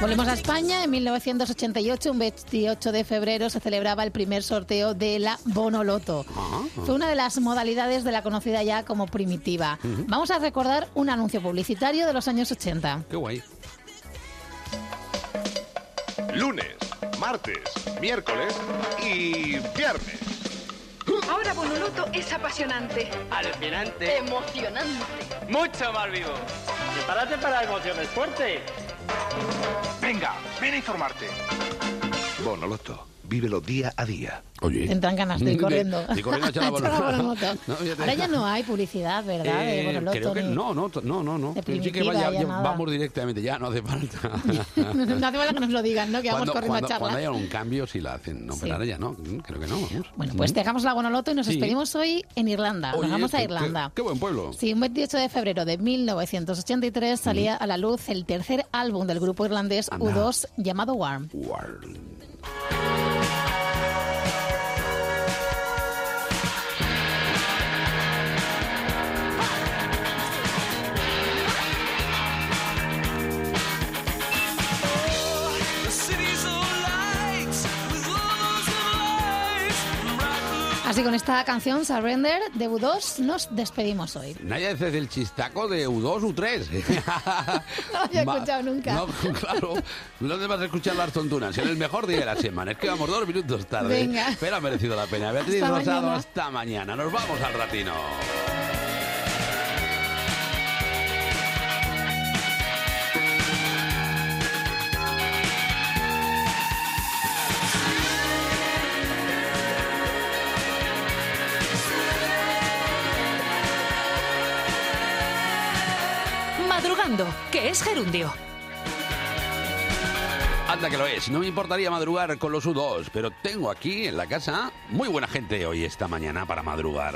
Volvemos a España. En 1988, un 28 de febrero, se celebraba el primer sorteo de la Bonoloto. Fue una de las modalidades de la conocida ya como primitiva. Vamos a recordar un anuncio publicitario de los años 80. Qué guay. Lunes, martes, miércoles y viernes. Ahora Bonoloto es apasionante, Alucinante. emocionante. Mucho más vivo. Prepárate para emociones fuertes. Venga, ven a informarte. Bonoloto, vívelo día a día. Oye. Tendrán ganas de ir [LAUGHS] corriendo. De corriendo a la [LAUGHS] la. [LAUGHS] No, ya Ahora ya no hay publicidad, ¿verdad? Eh, creo que no, no, no, no, no. Sí que vaya- ya vamos directamente, ya no hace falta. no hace falta que nos lo digan, ¿no? Que vamos corriendo cuando, a charla. cuando haya un cambio sí la hacen, no, Sí. pero ahora ya no, Mm, creo que no, vamos. Bueno, pues dejamos la Bonoloto y nos Sí. despedimos hoy en Irlanda. Oye, nos vamos a Irlanda. Qué, qué buen pueblo. Sí, un 28 de febrero de 1983 salía a la luz el tercer álbum del grupo irlandés Anda. U2 llamado Warm. the Así con esta canción, Surrender, de U2, nos despedimos hoy. Nadie hace el chistaco de U2, U3. [LAUGHS] [LAUGHS] No lo había escuchado nunca. No, [LAUGHS] claro. ¿Dónde vas a escuchar las tontunas? En el mejor día de la semana. Es que vamos dos minutos tarde. Venga. Pero ha merecido la pena. Beatriz Hasta Rosado, mañana. hasta mañana. Nos vamos al ratino. Que es gerundio. Anda que lo es. No me importaría madrugar con los U2, pero tengo aquí en la casa muy buena gente hoy esta mañana para madrugar.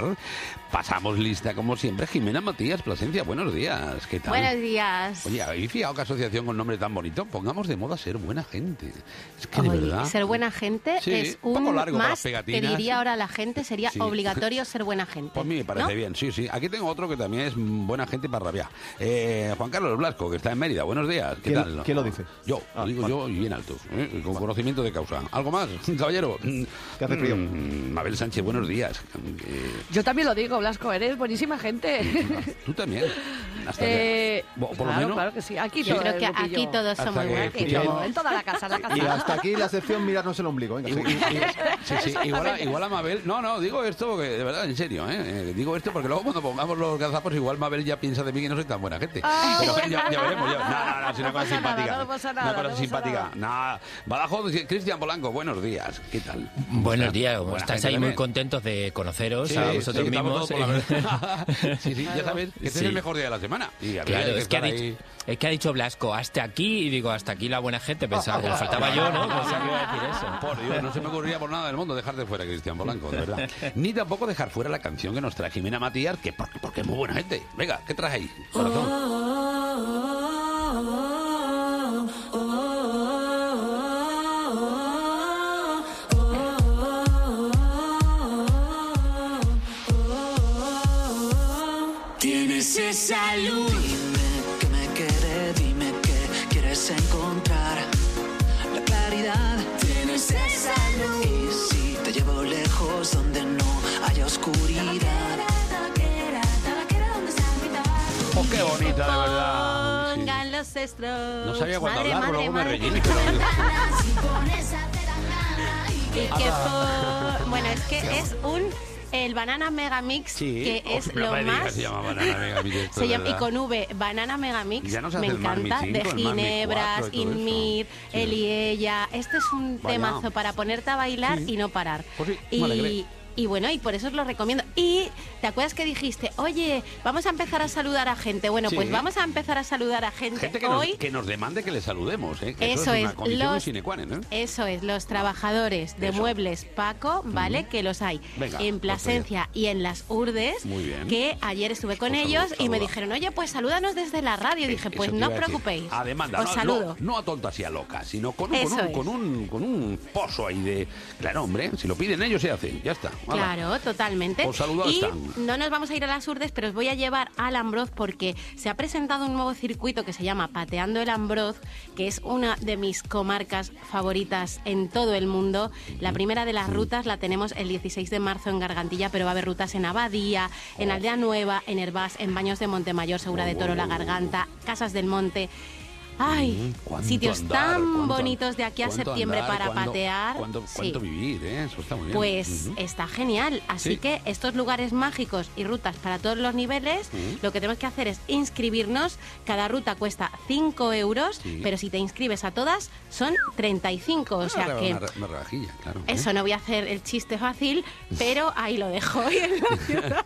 Pasamos lista como siempre. Jimena Matías Plasencia, buenos días. ¿Qué tal? Buenos días. Oye, ¿habéis fijado qué asociación con nombre tan bonito? Pongamos de moda ser buena gente. Es que de verdad. ser buena gente Sí, es un un poco largo para más las que diría ahora la gente sería Sí. obligatorio [LAUGHS] ser buena gente. Pues a mí me parece ¿no? bien, sí, sí. Aquí tengo otro que también es buena gente para rabiar. Eh, Juan Carlos Blasco, que está en Mérida. Buenos días. ¿Qué ¿Quién- tal? quién lo dice? Yo, lo digo yo y bien alto, ¿eh? y con conocimiento de causa. ¿Algo más, caballero? ¿Qué hace frío? Mabel Sánchez, buenos días. Eh, Yo también lo digo, Blasco, eres buenísima gente. Tú también. Hasta Eh, por lo claro, menos. claro que sí. Aquí todo creo que aquí todos somos todo, en toda la casa, la casa. Y hasta aquí la sección mirarnos el ombligo. Venga, sí. Sí, sí, igual a, igual a Mabel. No, no, digo esto porque, de verdad, en serio, ¿eh? Eh, Digo esto porque luego cuando pongamos los gazapos, igual Mabel ya piensa de mí que no soy tan buena gente. Ah, Pero bueno, ya, ya veremos. Ya. No, no, no, es una No cosa pasa nada, simpática. no pasa Una nada, cosa no pasa simpática. Nada. Badajoz, Cristian Polanco, buenos días. ¿Qué tal? Buenos días, Buena estáis gente ahí muy contentos de conoceros Sí, a sí, vosotros estamos mismos. [LAUGHS] sí, sí, ya sabes que este Sí. es el mejor día de la semana. Y Claro, que es que, ha dicho, es que ha dicho Blasco, hasta aquí, y digo, hasta aquí la buena gente, pensaba, como [LAUGHS] faltaba yo, ¿no? Pensaba que iba a decir eso. Por Dios, no se me ocurriría por nada del mundo dejarte fuera, Cristian Polanco, de verdad. Ni tampoco dejar fuera la canción que nos trae Jimena Matías, que porque, porque es muy buena gente. Venga, ¿qué traes ahí? Corazón. Luz. Dime que me quede, dime que quieres encontrar la claridad. Tienes esa luz. Y si te llevo lejos donde no haya oscuridad. Oh, qué bonita, de verdad. Sí. Pongan los estros. No sabía cuándo hablar, madre, luego me pero- Y que por- Bueno, es que es un... El Banana Mega Mix, Sí. que Oh, es lo más... se llama Banana Mega Mix, esto, [LAUGHS] Se llama, y con V, Banana Mega Mix. Ya no se me el encanta. 5, de el Marmit 4 Ginebras. Inmir, y ella. Este es un Vaya. temazo para ponerte a bailar y no parar. Pues sí, y, y bueno, y por eso os lo recomiendo. Y te acuerdas que dijiste, oye, vamos a empezar a saludar a gente. Bueno, Sí. pues vamos a empezar a saludar a gente, Gente que nos, hoy. que nos demande que le saludemos, ¿eh? Que eso, Eso es los- sine qua non, ¿eh? Eso es, los trabajadores de Eso. muebles Paco, ¿vale? Que los hay Venga, en pues Plasencia y en las Urdes. Muy bien. Que ayer estuve con ellos y me dijeron, oye, pues salúdanos desde la radio. Y dije, pues no os preocupéis. A demanda, os no, saludo. No, no a tontas y a locas, sino con, un- con, un, con, un, con un pozo ahí de... Claro, hombre, si lo piden ellos se hace, ya está. Claro, totalmente. Pues saludados y. no nos vamos a ir a las Urdes, pero os voy a llevar al Ambroz porque se ha presentado un nuevo circuito que se llama Pateando el Ambroz, que es una de mis comarcas favoritas en todo el mundo. La primera de las rutas la tenemos el 16 de marzo en Gargantilla, pero va a haber rutas en Abadía, en Aldea Nueva, en Herbás, en Baños de Montemayor, Segura de Toro, La Garganta, Casas del Monte. Ay, Mm, sitios andar, tan cuánto- bonitos de aquí a septiembre andar, para cuánto- patear. Cuánto, Sí. vivir, ¿eh? Eso está muy bien. Pues está genial. Así Sí. que estos lugares mágicos y rutas para todos los niveles, lo que tenemos que hacer es inscribirnos. Cada ruta cuesta 5 euros, Sí. pero si te inscribes a todas son 35. O sea Ah, que una, una rajilla, claro. ¿eh? eso no voy a hacer el chiste fácil, pero ahí lo dejo. Y en la ciudad,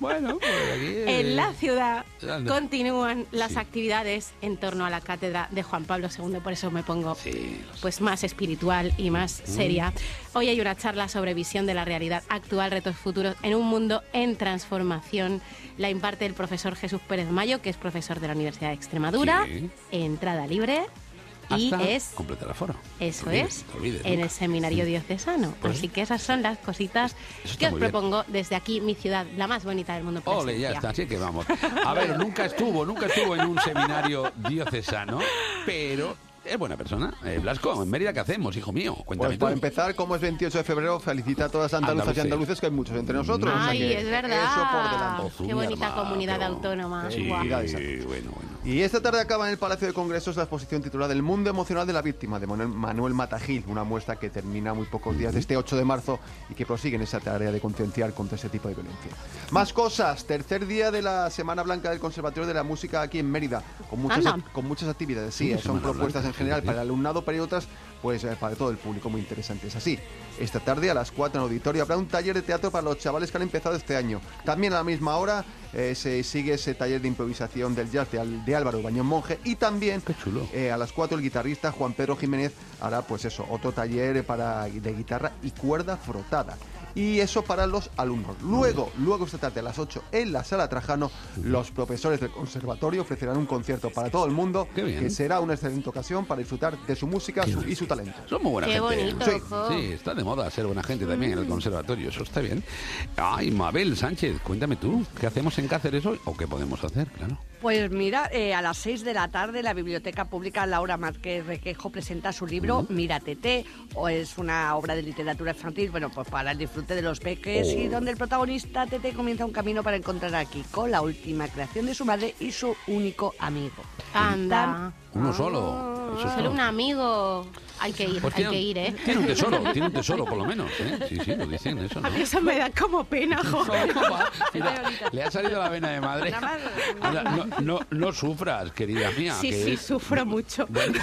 Bueno, pues aquí... eh, en la ciudad Anda. continúan las Sí. actividades en torno a la cátedra de Juan Pablo II, por eso me pongo Sí, pues más espiritual y más Mm. seria. Hoy hay una charla sobre visión de la realidad actual, retos futuros en un mundo en transformación. La imparte el profesor Jesús Pérez Mayo, que es profesor de la Universidad de Extremadura. Sí. Entrada libre. Y es, completar el foro. eso olvides, es, te olvides, en nunca. el seminario diocesano. Pues Así que esas son las cositas que os muy bien. propongo desde aquí, mi ciudad, la más bonita del mundo. Ole, ya está, así que vamos. A ver, nunca estuvo, nunca estuvo en un seminario diocesano, pero es buena persona. Eh, Blasco, en Mérida, ¿qué hacemos, hijo mío? Cuéntame Pues tú. para empezar, como es 28 de febrero, felicita a todas las andaluzas Andaluces. y andaluces, que hay muchos entre nosotros. o sea Ay, que es verdad. Eso por delante. Qué bonita comunidad autónoma. Sí, Guau. Felicidades. bueno, bueno. Y esta tarde acaba en el Palacio de Congresos la exposición titulada El mundo emocional de la víctima de Manuel, Matagil, una muestra que termina muy pocos días de este 8 de marzo y que prosigue en esa tarea de concienciar contra ese tipo de violencia. Más cosas, tercer día de la Semana Blanca del Conservatorio de la Música aquí en Mérida, con muchas, Anda. con muchas actividades. Sí, Sí, son propuestas en general para el alumnado, pero hay otras pues para todo el público muy interesantes. Así, esta tarde a las 4 en auditorio habrá un taller de teatro para los chavales que han empezado este año. También a la misma hora eh, se sigue ese taller de improvisación del jazz de, Álvaro Bañón Monje y también Qué chulo. eh, a las 4 el guitarrista Juan Pedro Jiménez hará pues eso, otro taller para de guitarra y cuerda frotada. Y eso para los alumnos. Luego, luego esta tarde a las 8 en la sala Trajano, los profesores del conservatorio ofrecerán un concierto para todo el mundo Qué bien. que será una excelente ocasión para disfrutar de su música su- y su talento. Son muy buena Qué gente. bonito, sí, está de moda ser buena gente también en el conservatorio, eso está bien. Ay, Mabel Sánchez, cuéntame tú, ¿qué hacemos en Cáceres hoy? ¿O qué podemos hacer? Claro. Pues mira, eh, a las 6 de la tarde la Biblioteca Pública Laura Márquez Requejo presenta su libro Mira Tete, o es una obra de literatura infantil, bueno, pues para el disfrute de los peques y Oh. donde el protagonista Tete comienza un camino para encontrar a Kiko, la última creación de su madre y su único amigo. Anda. Uno solo. Eso es Solo un amigo. Hay que ir, Pues hay tiene, que ir, ¿eh? tiene un tesoro, tiene un tesoro por lo menos. ¿eh? Sí, sí, lo dicen eso. ¿no? A mí eso me da como pena, [LAUGHS] joder. [LAUGHS] Mira, le ha salido la vena de madre. Anda, No, no, no sufras, querida mía. Sí, que sí, es- sufro mucho. Bueno,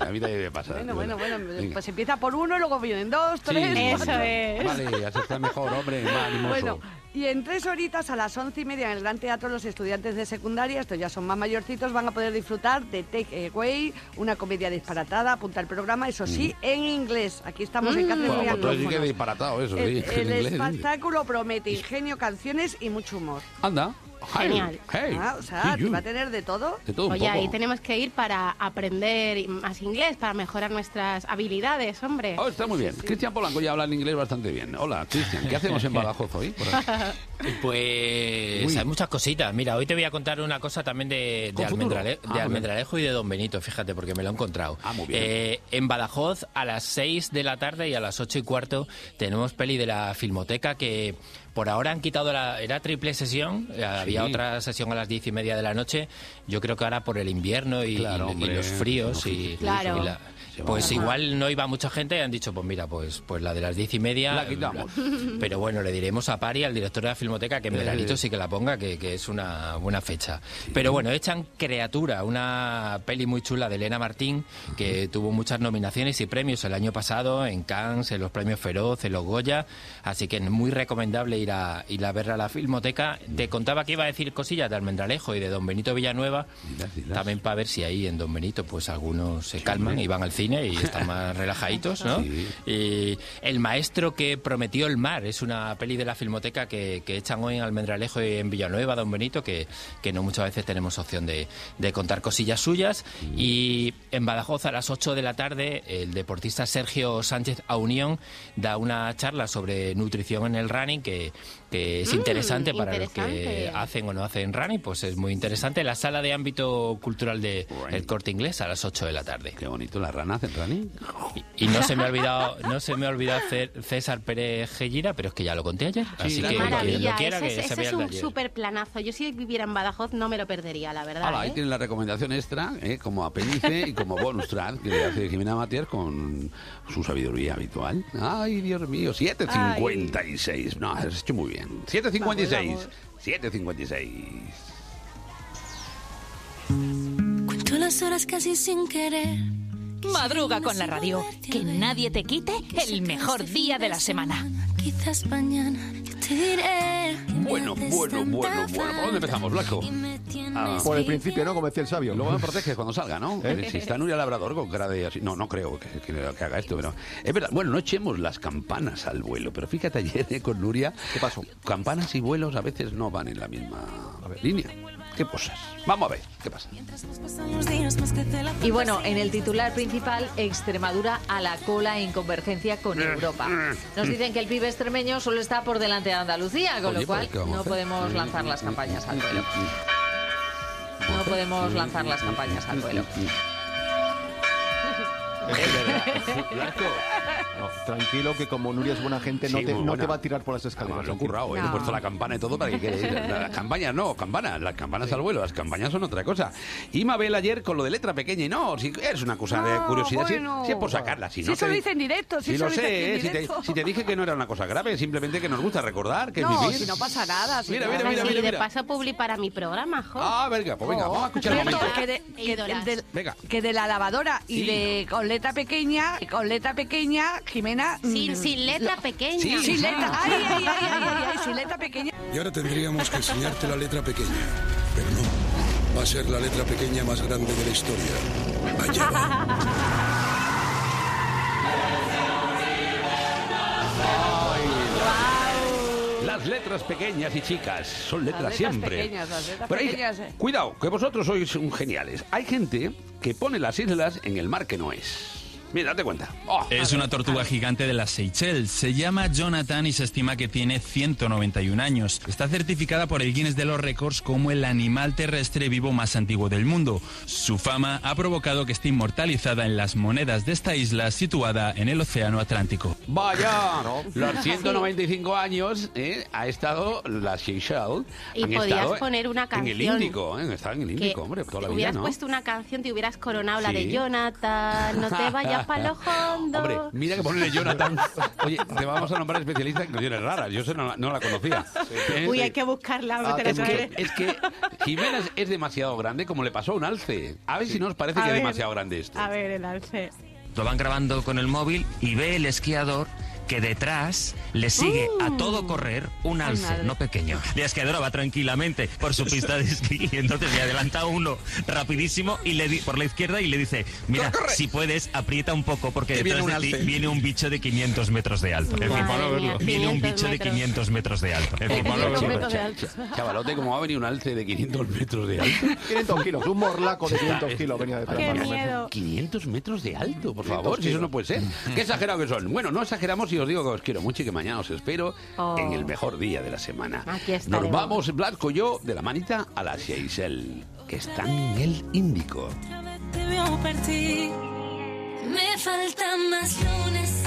a mí también me pasa. Bueno, bueno, bueno, Venga. pues empieza por uno, luego vienen dos, Sí, tres. Eso cuatro. es. Vale, así está mejor, hombre, más animoso. Bueno, y en tres horitas a las once y media en el Gran Teatro los estudiantes de secundaria, estos ya son más mayorcitos, van a poder disfrutar de Take Away, una comedia disparatada, apunta el programa, eso sí, en inglés. Aquí estamos en Cáceres entonces sí que anglófonos. disparatado eso, sí, El, espectáculo promete ingenio, canciones y mucho humor. Anda. Genial. hey, Ah, o sea, sí, you. va a tener de todo. De todo un Oye, poco. ahí tenemos que ir para aprender más inglés, para mejorar nuestras habilidades, hombre. Oh, está muy bien. Cristian Polanco ya habla en inglés bastante bien. Hola, Cristian. ¿Qué hacemos en [LAUGHS] Badajoz hoy? Por? [LAUGHS] Pues Uy. hay muchas cositas. Mira, hoy te voy a contar una cosa también de. Almendrale- Ah, de Almendralejo y de Don Benito, fíjate, porque me lo he encontrado. Ah, muy bien. Eh, en Badajoz, a las 6 de la tarde y a las 8 y cuarto, tenemos peli de la Filmoteca que Por ahora han quitado la... Era triple sesión, eh, había otra sesión a las diez y media de la noche. Yo creo que ahora por el invierno y, Claro, y- y hombre, los fríos y... Claro. y la- pues a- igual no iba mucha gente y han dicho, pues mira, pues, pues la de las diez y media... La quitamos. Pero bueno, le diremos a Pari, al director de la Filmoteca, que en Eh. veranito sí que la ponga, que, que es una buena fecha. Pero bueno, echan Criatura, una peli muy chula de Elena Martín, que tuvo muchas nominaciones y premios el año pasado en Cannes, en los premios Feroz, en los Goya, así que es muy recomendable ir a, ir a verla a la Filmoteca. Te contaba que iba a decir cosillas de Almendralejo y de Don Benito Villanueva, también para ver si ahí en Don Benito pues algunos se calman y van al cine y están más [LAUGHS] relajaditos, ¿no? Y El maestro que prometió el mar es una peli de la Filmoteca que, que echan hoy en Almendralejo y en Villanueva, Don Benito, que, que no muchas veces tenemos opción de, de contar cosillas suyas. Y en Badajoz a las 8 de la tarde el deportista Sergio Sánchez Aunión da una charla sobre nutrición en el running que, que es Mm, interesante para los que hacen o no hacen running, pues es muy interesante. La sala de ámbito cultural de El Corte Inglés a las 8 de la tarde. Qué bonito, la rana hace running. Y no se me ha olvidado, no se me ha olvidado hacer César Pérez Gellira, pero es que ya lo conté ayer. así que quien lo quiera ese, que es- se ese vea es un súper planazo. Yo si viviera en Badajoz no me lo perdería, la verdad. Hala, ahí ¿eh? tienen la recomendación extra, ¿eh? como apéndice y como bonus track que hace Jimena Matier con su sabiduría habitual. Ay, Dios mío, 7.56. No, has hecho muy bien. 7.56. 7.56. Cuento las horas casi sin querer. Madruga con la radio. Que nadie te quite el mejor día de la semana. Quizás mañana te diré. Bueno, bueno, bueno, bueno. ¿Por dónde empezamos, Blanco? Ah, Por el principio, ¿no? Como decía el sabio. Luego me proteges cuando salga, ¿no? ¿Eh? Si está Nuria Labrador con cara de así. No, no creo que, que- que haga esto, pero. Es verdad. Bueno, no echemos las campanas al vuelo, pero fíjate ayer eh, con Nuria. ¿Qué pasó? Campanas y vuelos a veces no van en la misma línea. ¿Qué cosas? Vamos a ver, ¿qué pasa? Y bueno, en el titular principal, Extremadura a la cola en convergencia con Europa. Nos dicen que el PIB extremeño solo está por delante de Andalucía, con Oye, lo cual pues, ¿qué vamos a no podemos lanzar las campañas al vuelo. No podemos lanzar las campañas al vuelo. [LAUGHS] No, tranquilo, que como Nuria es buena gente, no, Sí, te, no te va a tirar por las escaleras. Lo he currado, ¿eh? he puesto la campana y todo para que quede. Las campañas no, campanas, las campanas al vuelo, las campañas son otra cosa. Y Mabel ayer con lo de letra pequeña y no, si es una cosa de curiosidad, si- bueno. si, es por sacarla. Si, Si no eso te- lo dice en directo, si eso lo sé, en ¿eh? si te, directo. si te dije que no era una cosa grave, simplemente que nos gusta recordar, que no, vivir. si no pasa nada. si Mira, mira, mira, mira, de mira. paso publi para mi programa, jo. Ah, venga, pues venga, Oh. vamos a escuchar el Cierto, momento. que de, que Ídolas. del- Venga. que de la lavadora y Sí. de con letra pequeña, con letra pequeña, Jimena. Sin, mm, sin letra pequeña. Sí. Sin letra. Ay, ay, ay, ay, ay, ay, sin letra pequeña. Y ahora tendríamos que enseñarte la letra pequeña. Pero no. Va a ser la letra pequeña más grande de la historia. Allá va. Las letras pequeñas y chicas son letras Las letras siempre. pequeñas, las letras Pero hay- pequeñas, eh. cuidado, que vosotros sois un geniales. Hay gente que pone las islas en el mar que no es. Mira, date cuenta. Oh, Es una tortuga gigante de las Seychelles. Se llama Jonathan y se estima que tiene 191 años. Está certificada por el Guinness de los Récords como el animal terrestre vivo más antiguo del mundo. Su fama ha provocado que esté inmortalizada en las monedas de esta isla situada en el Océano Atlántico. Vaya, los [LAUGHS] 195 años eh, ha estado la Seychelles. Y podías poner una En el canción Índico, ¿eh? Estaba en el Índico, hombre, toda la vida, hubieras ¿no? puesto una canción, te hubieras coronado la Sí. de Jonathan, no te vayas [LAUGHS] para lo hondo. Hombre, mira que ponerle Jonathan. [LAUGHS] Oye, te vamos a nombrar especialista en canciones raras. Yo no, la- no la conocía. Uy, hay que buscarla. Ah, es, que, es que Jimena es- es demasiado grande, como le pasó a un alce. A ver si no os parece A que es demasiado grande esto. A ver, el alce. Lo van grabando con el móvil y ve el esquiador que detrás le sigue a todo correr un alce, madre. no pequeño. La esquiadora va tranquilamente por su pista de esquí y [LAUGHS] entonces le adelanta uno rapidísimo y le di- por la izquierda y le dice, mira, si puedes, aprieta un poco porque Que viene detrás un de ti alce". viene un bicho de 500 metros de alto. Madre mía, Viene un 500 bicho de metros. 500 metros de alto. Eh, 500 sí, metros de alto. cha- Chavalote, como va a venir un alce de 500 metros de alto. [LAUGHS] 500 kilos, un morlaco de 500 kilos venía detrás. Qué más o menos. miedo. 500 metros de alto, por favor, 500 si eso no puede ser. Qué exagerado que son. Bueno, no exageramos y os digo que os quiero mucho y que mañana os espero Oh. en el mejor día de la semana. Aquí Nos vamos, Blasco y yo, de la manita a la Seychelles, que están en el Índico. Me faltan más lunes